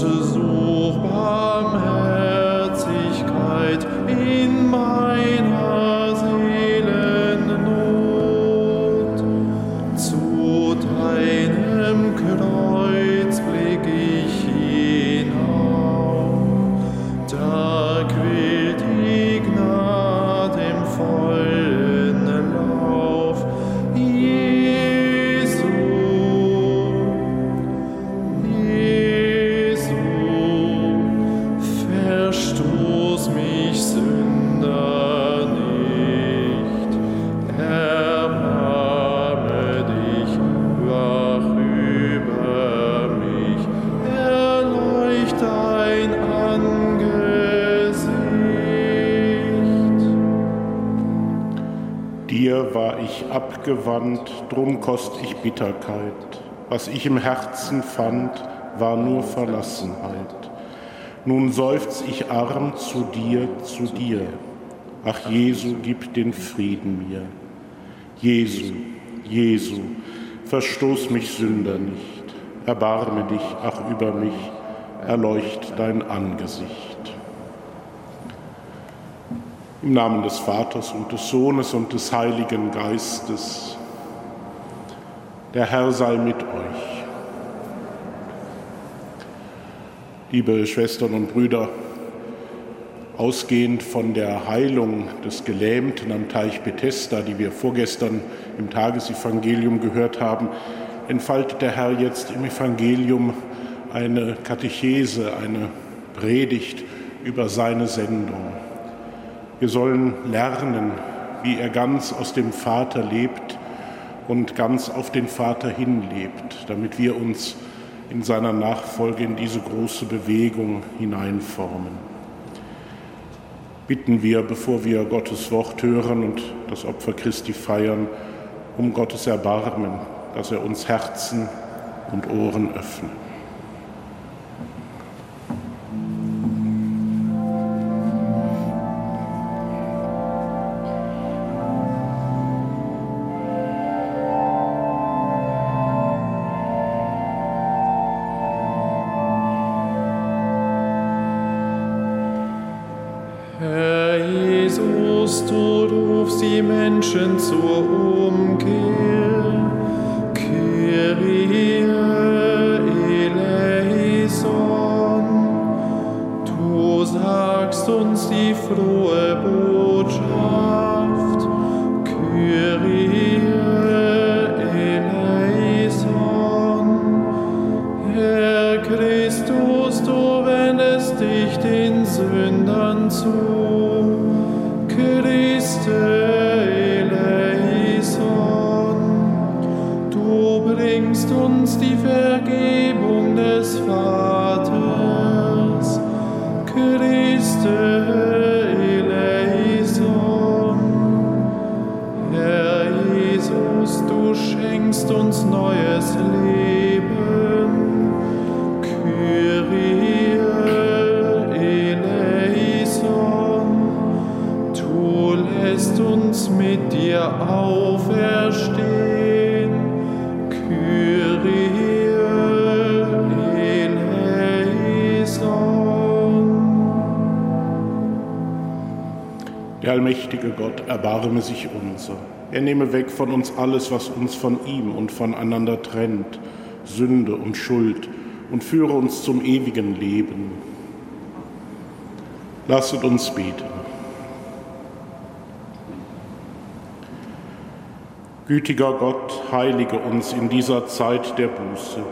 Gott, such Barmherzigkeit. Kost ich Bitterkeit. Was ich im Herzen fand, war nur Verlassenheit. Nun seufz ich arm zu dir, zu dir. Ach Jesu, gib den Frieden mir. Jesu, Jesu, verstoß mich Sünder nicht. Erbarme dich, ach über mich, erleucht dein Angesicht. Im Namen des Vaters und des Sohnes und des Heiligen Geistes. Der Herr sei mit euch. Liebe Schwestern und Brüder, ausgehend von der Heilung des Gelähmten am Teich Bethesda, die wir vorgestern im Tagesevangelium gehört haben, entfaltet der Herr jetzt im Evangelium eine Katechese, eine Predigt über seine Sendung. Wir sollen lernen, wie er ganz aus dem Vater lebt und ganz auf den Vater hinlebt, damit wir uns in seiner Nachfolge in diese große Bewegung hineinformen. Bitten wir, bevor wir Gottes Wort hören und das Opfer Christi feiern, um Gottes Erbarmen, dass er uns Herzen und Ohren öffnet. Der allmächtige Gott erbarme sich unser. Er nehme weg von uns alles, was uns von ihm und voneinander trennt, Sünde und Schuld, und führe uns zum ewigen Leben. Lasset uns beten. Gütiger Gott, heilige uns in dieser Zeit der Buße.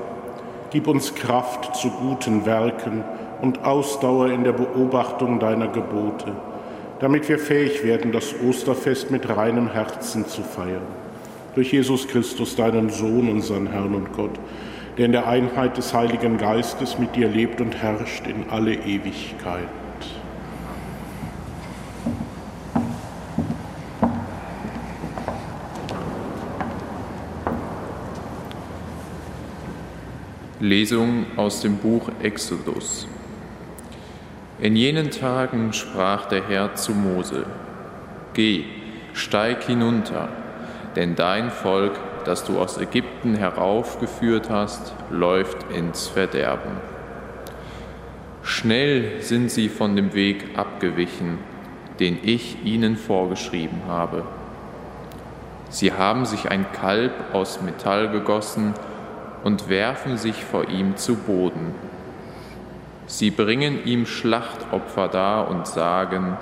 Gib uns Kraft zu guten Werken und Ausdauer in der Beobachtung deiner Gebote damit wir fähig werden, das Osterfest mit reinem Herzen zu feiern. Durch Jesus Christus, deinen Sohn, unseren Herrn und Gott, der in der Einheit des Heiligen Geistes mit dir lebt und herrscht in alle Ewigkeit. Lesung aus dem Buch Exodus. In jenen Tagen sprach der Herr zu Mose, Geh, steig hinunter, denn dein Volk, das du aus Ägypten heraufgeführt hast, läuft ins Verderben. Schnell sind sie von dem Weg abgewichen, den ich ihnen vorgeschrieben habe. Sie haben sich ein Kalb aus Metall gegossen und werfen sich vor ihm zu Boden Sie bringen ihm Schlachtopfer dar und sagen,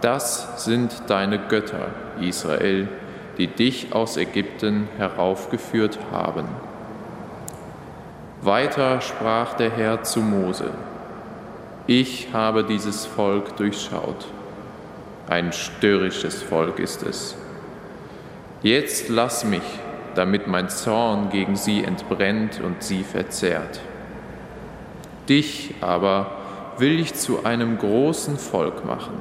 das sind deine Götter, Israel, die dich aus Ägypten heraufgeführt haben. Weiter sprach der Herr zu Mose, ich habe dieses Volk durchschaut. Ein störrisches Volk ist es. Jetzt lass mich, damit mein Zorn gegen sie entbrennt und sie verzehrt. Dich aber will ich zu einem großen Volk machen.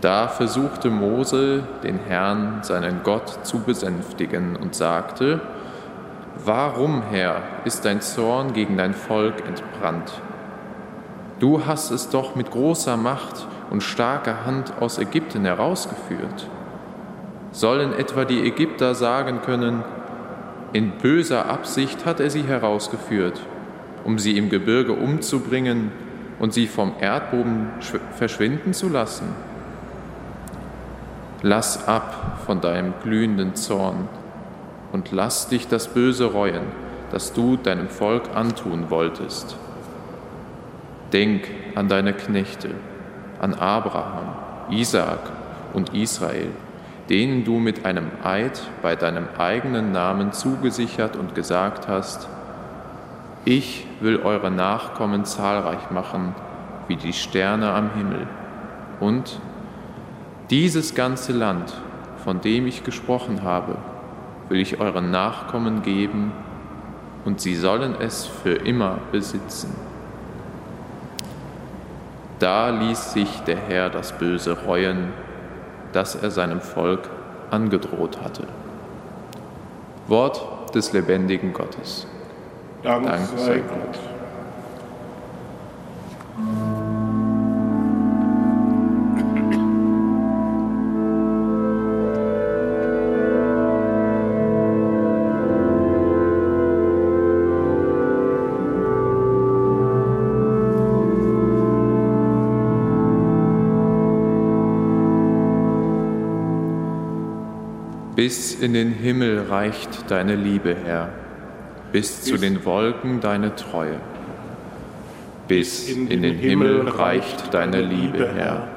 Da versuchte Mose, den Herrn, seinen Gott, zu besänftigen und sagte, Warum, Herr, ist dein Zorn gegen dein Volk entbrannt? Du hast es doch mit großer Macht und starker Hand aus Ägypten herausgeführt. Sollen etwa die Ägypter sagen können, in böser Absicht hat er sie herausgeführt, um sie im Gebirge umzubringen und sie vom Erdboden verschwinden zu lassen? Lass ab von deinem glühenden Zorn und lass dich das Böse reuen, das du deinem Volk antun wolltest. Denk an deine Knechte, an Abraham, Isaak und Israel, denen du mit einem Eid bei deinem eigenen Namen zugesichert und gesagt hast, ich will eure Nachkommen zahlreich machen wie die Sterne am Himmel und dieses ganze Land, von dem ich gesprochen habe, will ich euren Nachkommen geben, und sie sollen es für immer besitzen. Da ließ sich der Herr das Böse reuen, das er seinem Volk angedroht hatte. Wort des lebendigen Gottes. Dank, Dank sei Gott. Bis in den Himmel reicht deine Liebe, Herr, bis zu den Wolken deine Treue. Bis in den Himmel reicht deine Liebe, Herr,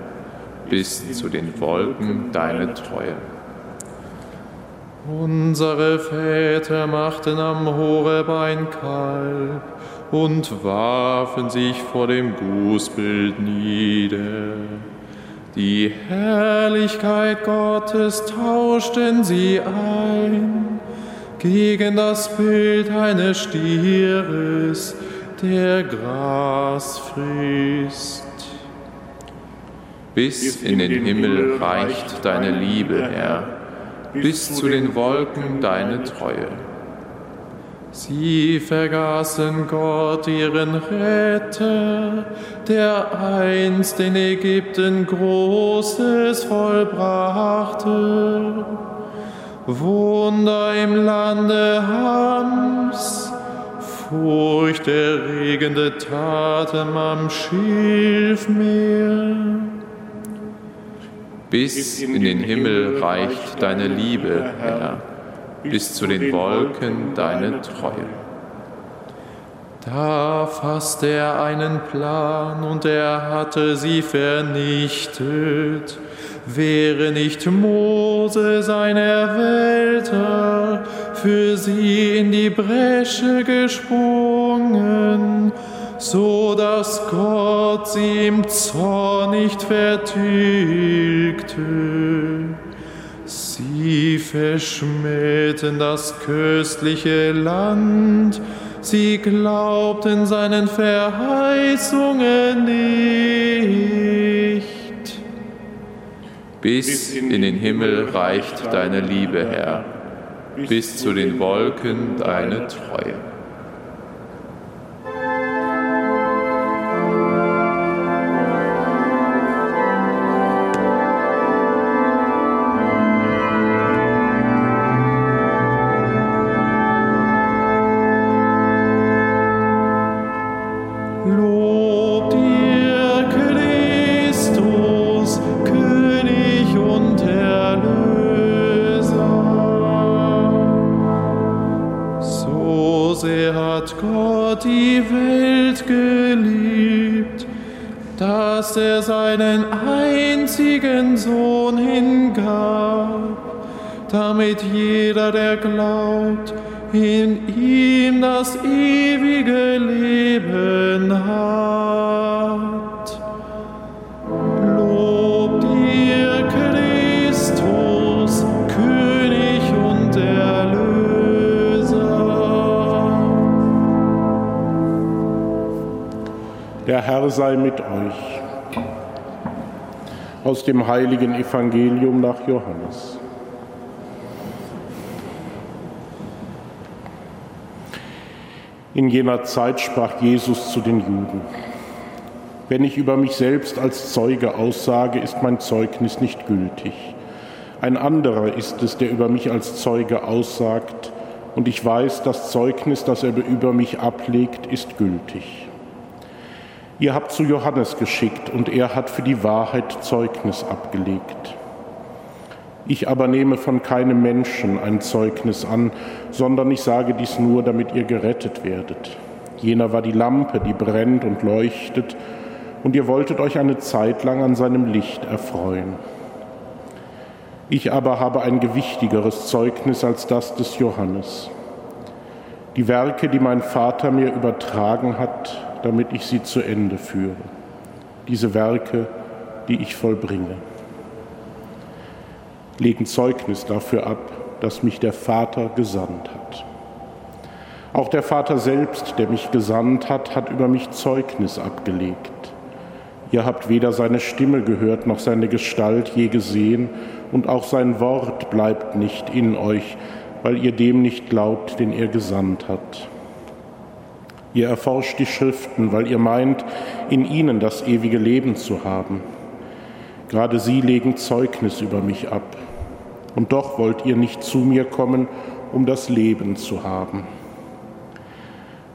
bis zu den Wolken deine Treue. Unsere Väter machten am Horeb ein Kalb und warfen sich vor dem Gußbild nieder. Die Herrlichkeit Gottes tauschten sie ein gegen das Bild eines Stieres, der Gras frisst. Bis in den Himmel reicht deine Liebe, Herr, bis zu den Wolken deine Treue. Sie vergaßen Gott, ihren Retter, der einst in Ägypten Großes vollbrachte. Wunder im Lande Hams, furchterregende Taten am Schilfmeer. Bis in den Himmel reicht deine Liebe, Herr bis zu den Wolken deine Treue. Da fasste er einen Plan und er hatte sie vernichtet. Wäre nicht Mose sein Erwählter für sie in die Bresche gesprungen, so dass Gott sie im Zorn nicht vertilgte. Sie verschmähten das köstliche Land, sie glaubten seinen Verheißungen nicht. Bis in den Himmel reicht deine Liebe, Herr, bis zu den Wolken deine Treue. Damit jeder, der glaubt, in ihm das ewige Leben hat. Lob dir, Christus, König und Erlöser. Der Herr sei mit euch Aus dem heiligen Evangelium nach Johannes. In jener Zeit sprach Jesus zu den Juden. Wenn ich über mich selbst als Zeuge aussage, ist mein Zeugnis nicht gültig. Ein anderer ist es, der über mich als Zeuge aussagt, und ich weiß, das Zeugnis, das er über mich ablegt, ist gültig. Ihr habt zu Johannes geschickt, und er hat für die Wahrheit Zeugnis abgelegt. Ich aber nehme von keinem Menschen ein Zeugnis an, sondern ich sage dies nur, damit ihr gerettet werdet. Jener war die Lampe, die brennt und leuchtet, und ihr wolltet euch eine Zeit lang an seinem Licht erfreuen. Ich aber habe ein gewichtigeres Zeugnis als das des Johannes. Die Werke, die mein Vater mir übertragen hat, damit ich sie zu Ende führe. Diese Werke, die ich vollbringe legen Zeugnis dafür ab, dass mich der Vater gesandt hat. Auch der Vater selbst, der mich gesandt hat, hat über mich Zeugnis abgelegt. Ihr habt weder seine Stimme gehört noch seine Gestalt je gesehen, und auch sein Wort bleibt nicht in euch, weil ihr dem nicht glaubt, den er gesandt hat. Ihr erforscht die Schriften, weil ihr meint, in ihnen das ewige Leben zu haben. Gerade sie legen Zeugnis über mich ab und doch wollt ihr nicht zu mir kommen, um das Leben zu haben.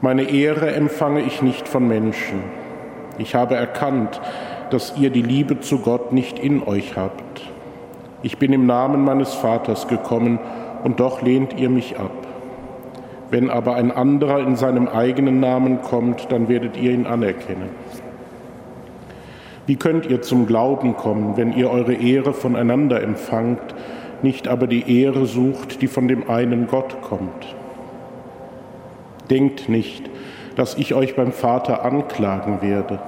Meine Ehre empfange ich nicht von Menschen. Ich habe erkannt, dass ihr die Liebe zu Gott nicht in euch habt. Ich bin im Namen meines Vaters gekommen, und doch lehnt ihr mich ab. Wenn aber ein anderer in seinem eigenen Namen kommt, dann werdet ihr ihn anerkennen. Wie könnt ihr zum Glauben kommen, wenn ihr eure Ehre voneinander empfangt, nicht aber die Ehre sucht, die von dem einen Gott kommt. Denkt nicht, dass ich euch beim Vater anklagen werde.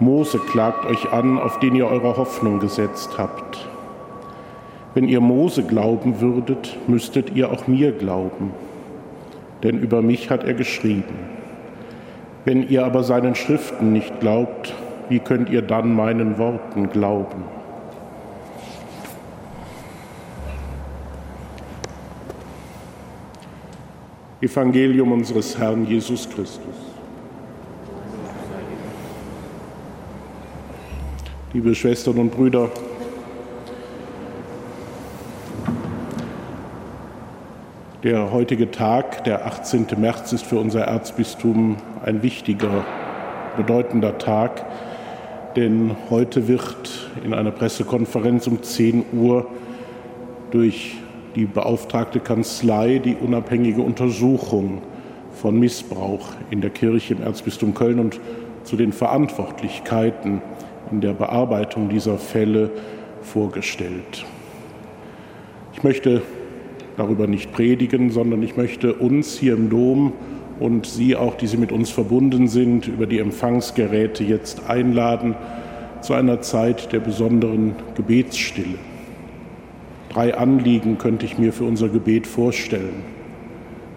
Mose klagt euch an, auf den ihr eure Hoffnung gesetzt habt. Wenn ihr Mose glauben würdet, müsstet ihr auch mir glauben, denn über mich hat er geschrieben. Wenn ihr aber seinen Schriften nicht glaubt, wie könnt ihr dann meinen Worten glauben? Evangelium unseres Herrn Jesus Christus. Liebe Schwestern und Brüder, der heutige Tag, der 18. März, ist für unser Erzbistum ein wichtiger, bedeutender Tag, denn heute wird in einer Pressekonferenz um 10 Uhr durch die beauftragte Kanzlei die unabhängige Untersuchung von Missbrauch in der Kirche im Erzbistum Köln und zu den Verantwortlichkeiten in der Bearbeitung dieser Fälle vorgestellt. Ich möchte darüber nicht predigen, sondern ich möchte uns hier im Dom und Sie auch, die Sie mit uns verbunden sind, über die Empfangsgeräte jetzt einladen zu einer Zeit der besonderen Gebetsstille. Drei Anliegen könnte ich mir für unser Gebet vorstellen.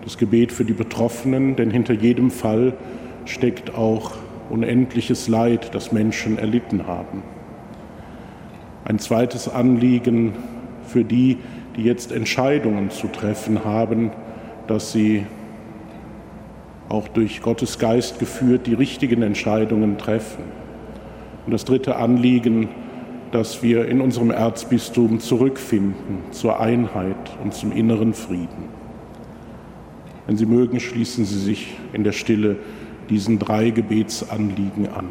Das Gebet für die Betroffenen, denn hinter jedem Fall steckt auch unendliches Leid, das Menschen erlitten haben. Ein zweites Anliegen für die, die jetzt Entscheidungen zu treffen haben, dass sie auch durch Gottes Geist geführt die richtigen Entscheidungen treffen. Und das dritte Anliegen dass wir in unserem Erzbistum zurückfinden zur Einheit und zum inneren Frieden. Wenn Sie mögen, schließen Sie sich in der Stille diesen drei Gebetsanliegen an.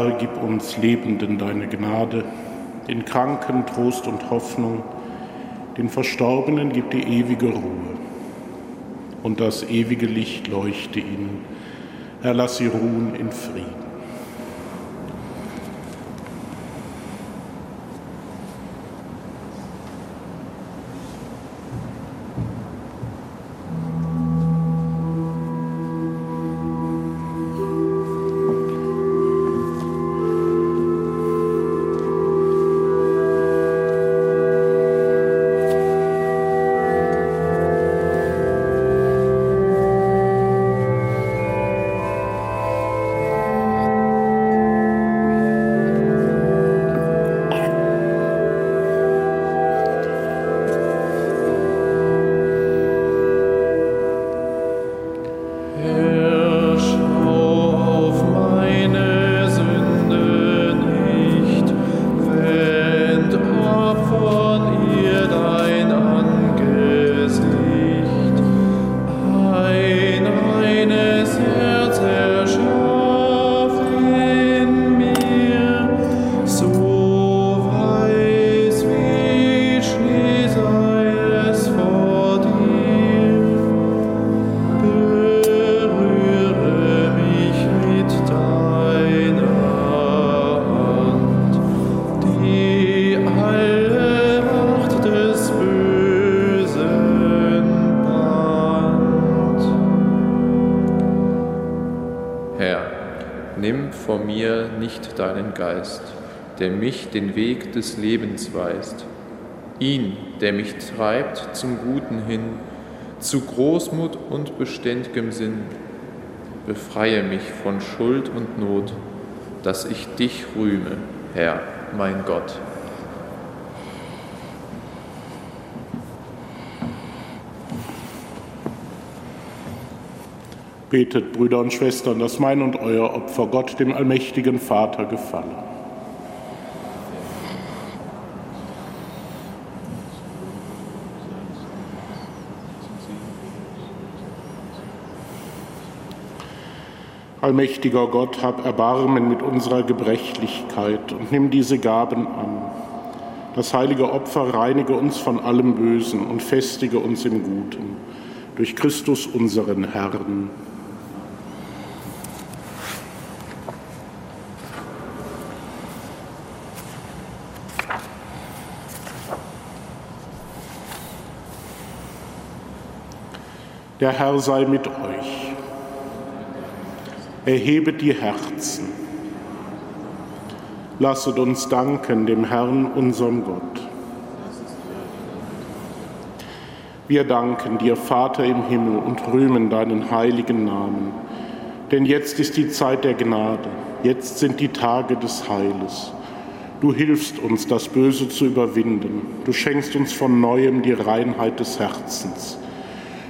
Herr, gib uns Lebenden deine Gnade, den Kranken Trost und Hoffnung, den Verstorbenen gib die ewige Ruhe und das ewige Licht leuchte ihnen. Herr, lass sie ruhen in Frieden. Geist, der mich den Weg des Lebens weist, ihn, der mich treibt zum Guten hin, zu Großmut und beständigem Sinn. Befreie mich von Schuld und Not, dass ich dich rühme, Herr, mein Gott. Betet, Brüder und Schwestern, dass mein und euer Opfer Gott, dem allmächtigen Vater, gefalle. Allmächtiger Gott, hab Erbarmen mit unserer Gebrechlichkeit und nimm diese Gaben an. Das heilige Opfer reinige uns von allem Bösen und festige uns im Guten. Durch Christus unseren Herrn. Der Herr sei mit euch. Erhebet die Herzen. Lasset uns danken dem Herrn, unserem Gott. Wir danken dir, Vater im Himmel, und rühmen deinen heiligen Namen. Denn jetzt ist die Zeit der Gnade, jetzt sind die Tage des Heiles. Du hilfst uns, das Böse zu überwinden. Du schenkst uns von neuem die Reinheit des Herzens.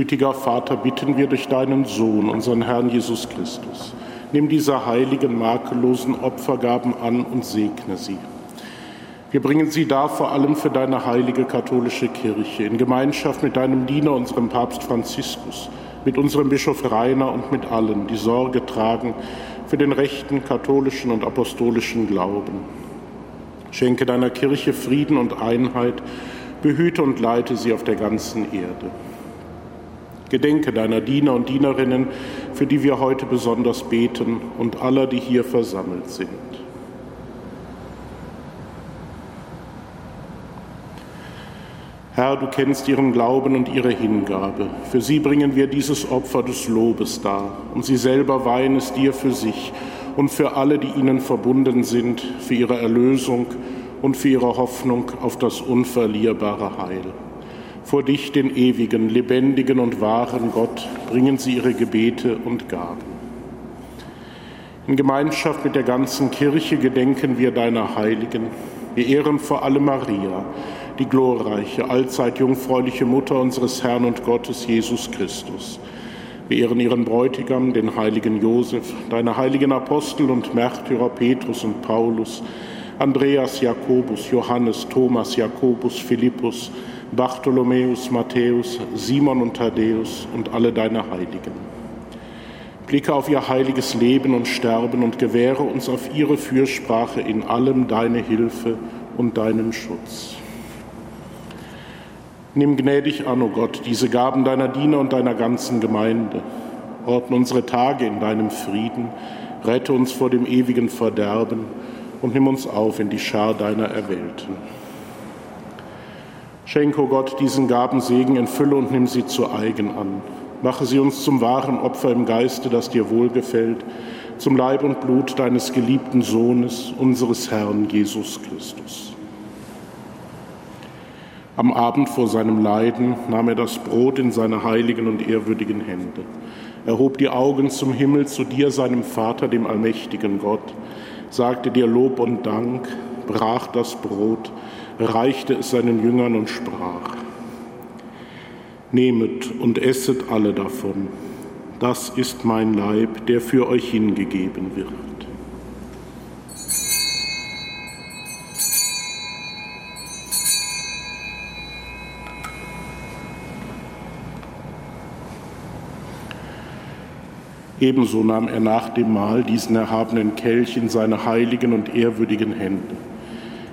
Gütiger Vater, bitten wir durch deinen Sohn, unseren Herrn Jesus Christus, Nimm diese heiligen, makellosen Opfergaben an und segne sie. Wir bringen sie dar vor allem für deine heilige katholische Kirche, in Gemeinschaft mit deinem Diener, unserem Papst Franziskus, mit unserem Bischof Rainer und mit allen, die Sorge tragen für den rechten katholischen und apostolischen Glauben. Schenke deiner Kirche Frieden und Einheit, behüte und leite sie auf der ganzen Erde. Gedenke deiner Diener und Dienerinnen, für die wir heute besonders beten, und aller, die hier versammelt sind. Herr, du kennst ihren Glauben und ihre Hingabe. Für sie bringen wir dieses Opfer des Lobes dar. Und sie selber weihen es dir für sich und für alle, die ihnen verbunden sind, für ihre Erlösung und für ihre Hoffnung auf das unverlierbare Heil. Vor dich, den ewigen, lebendigen und wahren Gott, bringen sie ihre Gebete und Gaben. In Gemeinschaft mit der ganzen Kirche gedenken wir deiner Heiligen. Wir ehren vor allem Maria, die glorreiche, allzeit jungfräuliche Mutter unseres Herrn und Gottes Jesus Christus. Wir ehren ihren Bräutigam, den heiligen Josef, deine heiligen Apostel und Märtyrer Petrus und Paulus, Andreas, Jakobus, Johannes, Thomas, Jakobus, Philippus, Bartholomäus, Matthäus, Simon und Thaddäus und alle deine Heiligen. Blicke auf ihr heiliges Leben und Sterben und gewähre uns auf ihre Fürsprache in allem deine Hilfe und deinen Schutz. Nimm gnädig an, o oh Gott, diese Gaben deiner Diener und deiner ganzen Gemeinde. Ordne unsere Tage in deinem Frieden, rette uns vor dem ewigen Verderben und nimm uns auf in die Schar deiner Erwählten. Schenke, o Gott, diesen Gaben Segen in Fülle und nimm sie zu eigen an. Mache sie uns zum wahren Opfer im Geiste, das dir wohlgefällt, zum Leib und Blut deines geliebten Sohnes, unseres Herrn Jesus Christus. Am Abend vor seinem Leiden nahm er das Brot in seine heiligen und ehrwürdigen Hände. Er hob die Augen zum Himmel zu dir, seinem Vater, dem allmächtigen Gott, sagte dir Lob und Dank, brach das Brot, reichte es seinen Jüngern und sprach, Nehmet und esset alle davon, das ist mein Leib, der für euch hingegeben wird. Ebenso nahm er nach dem Mahl diesen erhabenen Kelch in seine heiligen und ehrwürdigen Hände,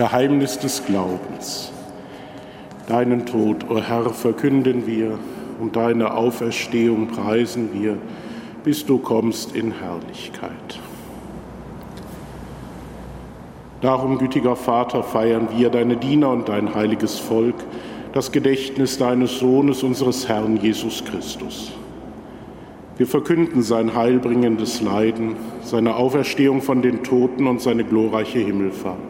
Geheimnis des Glaubens. Deinen Tod, o oh Herr, verkünden wir und deine Auferstehung preisen wir, bis du kommst in Herrlichkeit. Darum, gütiger Vater, feiern wir, deine Diener und dein heiliges Volk, das Gedächtnis deines Sohnes, unseres Herrn Jesus Christus. Wir verkünden sein heilbringendes Leiden, seine Auferstehung von den Toten und seine glorreiche Himmelfahrt.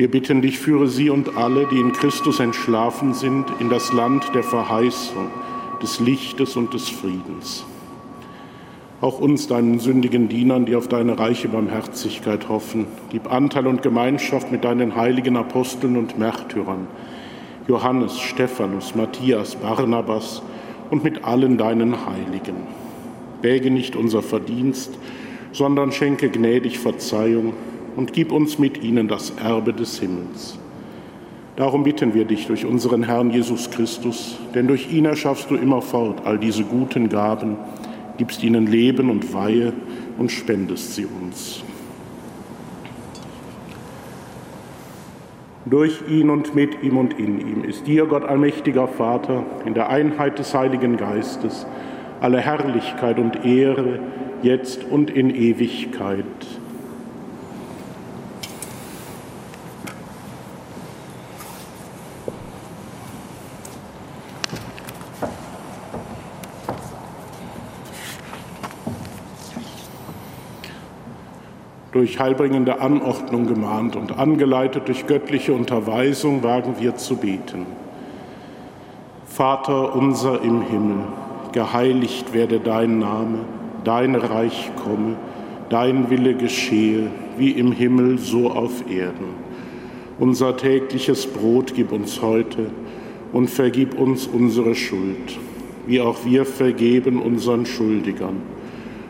Wir bitten dich, führe sie und alle, die in Christus entschlafen sind, in das Land der Verheißung, des Lichtes und des Friedens. Auch uns, deinen sündigen Dienern, die auf deine reiche Barmherzigkeit hoffen, gib Anteil und Gemeinschaft mit deinen heiligen Aposteln und Märtyrern, Johannes, Stephanus, Matthias, Barnabas und mit allen deinen Heiligen. Wäge nicht unser Verdienst, sondern schenke gnädig Verzeihung und gib uns mit ihnen das Erbe des Himmels. Darum bitten wir dich durch unseren Herrn Jesus Christus, denn durch ihn erschaffst du immerfort all diese guten Gaben, gibst ihnen Leben und Weihe und spendest sie uns. Durch ihn und mit ihm und in ihm ist dir, Gott allmächtiger Vater, in der Einheit des Heiligen Geistes, alle Herrlichkeit und Ehre, jetzt und in Ewigkeit. Durch heilbringende Anordnung gemahnt und angeleitet durch göttliche Unterweisung wagen wir zu beten. Vater unser im Himmel, geheiligt werde dein Name, dein Reich komme, dein Wille geschehe, wie im Himmel so auf Erden. Unser tägliches Brot gib uns heute und vergib uns unsere Schuld, wie auch wir vergeben unseren Schuldigern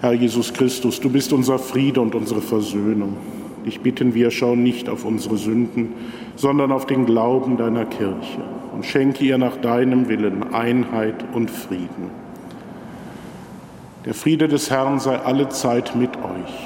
Herr Jesus Christus, du bist unser Friede und unsere Versöhnung. Dich bitten wir, schau nicht auf unsere Sünden, sondern auf den Glauben deiner Kirche und schenke ihr nach deinem Willen Einheit und Frieden. Der Friede des Herrn sei alle Zeit mit euch.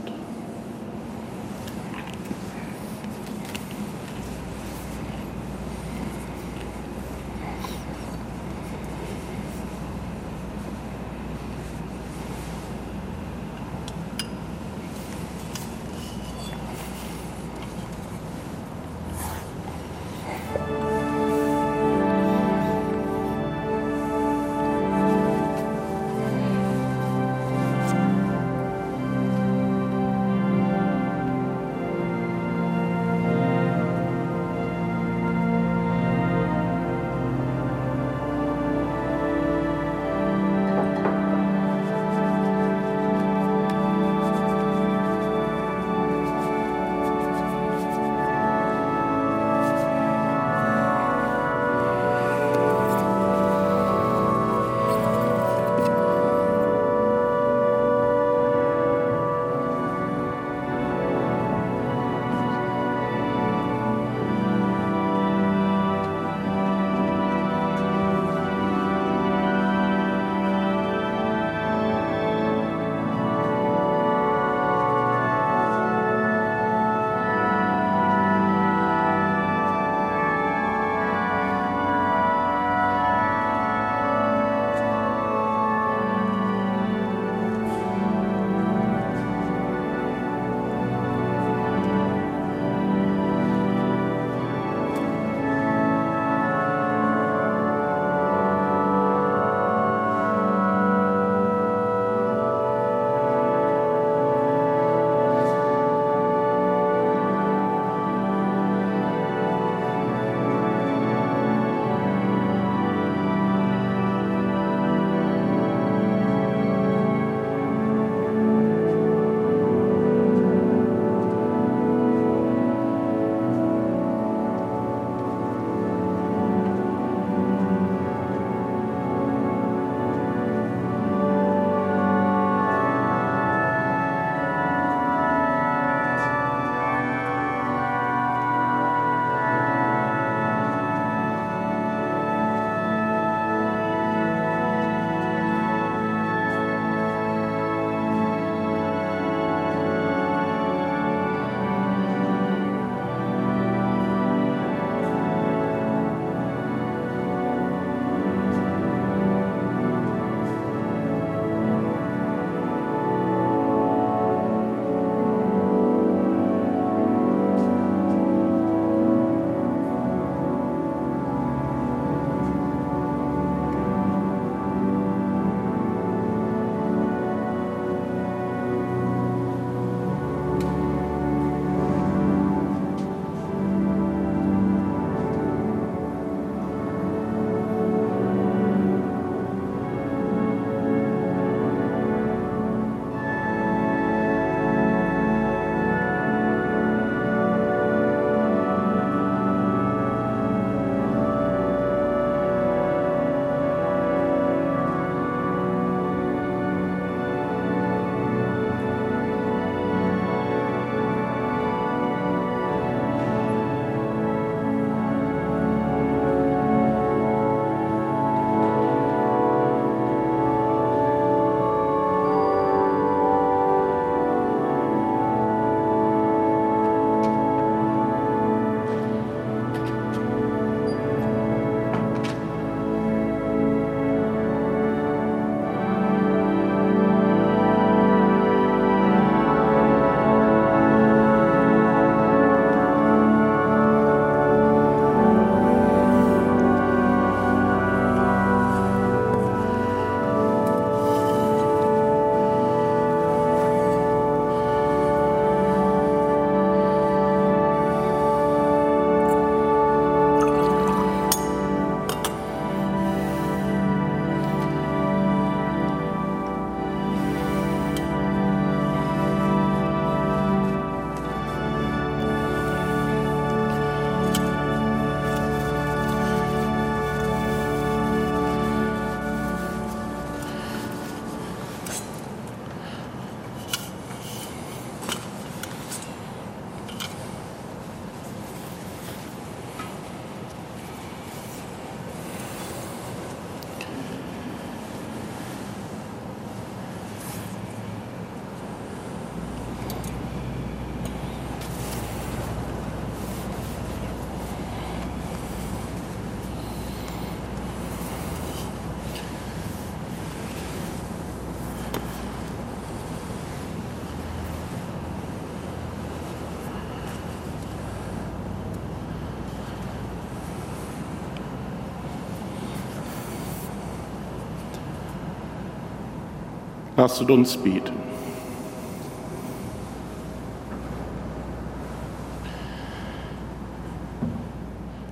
Lasst uns beten.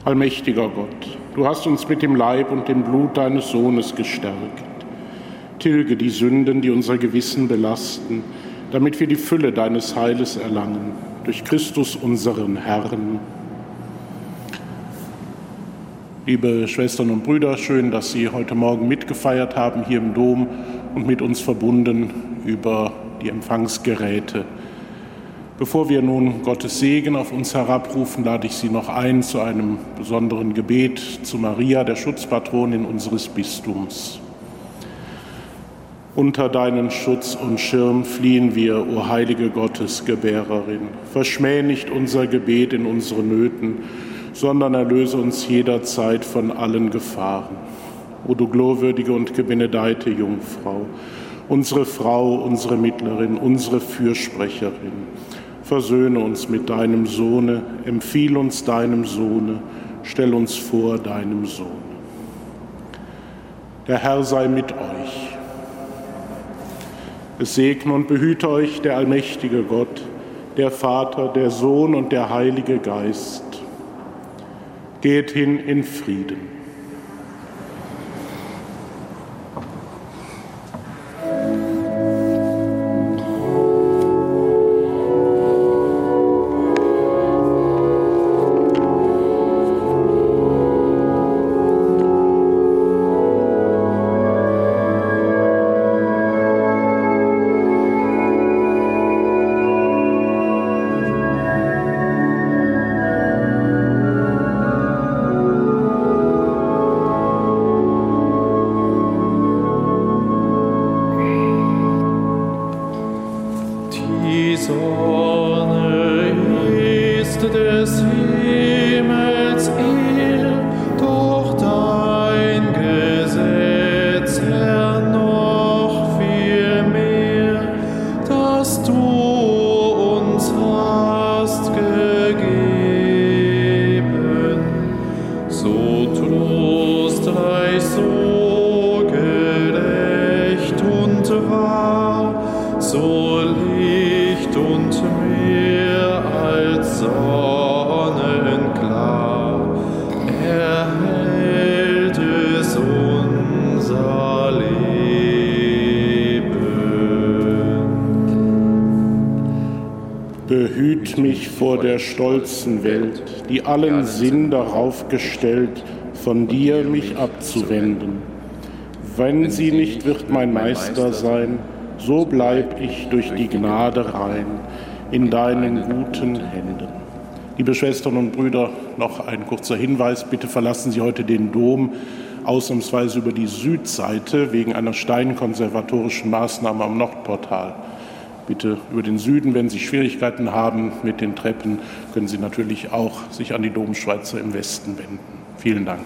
Allmächtiger Gott, du hast uns mit dem Leib und dem Blut deines Sohnes gestärkt. Tilge die Sünden, die unser Gewissen belasten, damit wir die Fülle deines Heiles erlangen. Durch Christus unseren Herrn. Liebe Schwestern und Brüder, schön, dass Sie heute Morgen mitgefeiert haben hier im Dom und mit uns verbunden über die Empfangsgeräte. Bevor wir nun Gottes Segen auf uns herabrufen, lade ich Sie noch ein zu einem besonderen Gebet zu Maria, der Schutzpatronin unseres Bistums. Unter deinen Schutz und Schirm fliehen wir, o heilige Gottesgebärerin. Verschmäh nicht unser Gebet in unseren Nöten, sondern erlöse uns jederzeit von allen Gefahren. O du glorwürdige und gebenedeite Jungfrau, unsere Frau, unsere Mittlerin, unsere Fürsprecherin, Versöhne uns mit deinem Sohne, empfiehl uns deinem Sohne, stell uns vor deinem Sohn. Der Herr sei mit euch. Es segne und behüte euch der allmächtige Gott, der Vater, der Sohn und der Heilige Geist. Geht hin in Frieden. Vor der stolzen Welt, die allen Sinn darauf gestellt, von dir mich abzuwenden. Wenn sie nicht wird mein Meister sein, so bleib ich durch die Gnade rein in deinen guten Händen. Liebe Schwestern und Brüder, noch ein kurzer Hinweis. Bitte verlassen Sie heute den Dom ausnahmsweise über die Südseite wegen einer steinkonservatorischen Maßnahme am Nordportal bitte über den Süden. Wenn Sie Schwierigkeiten haben mit den Treppen, können Sie natürlich auch sich an die Domschweizer im Westen wenden. Vielen Dank.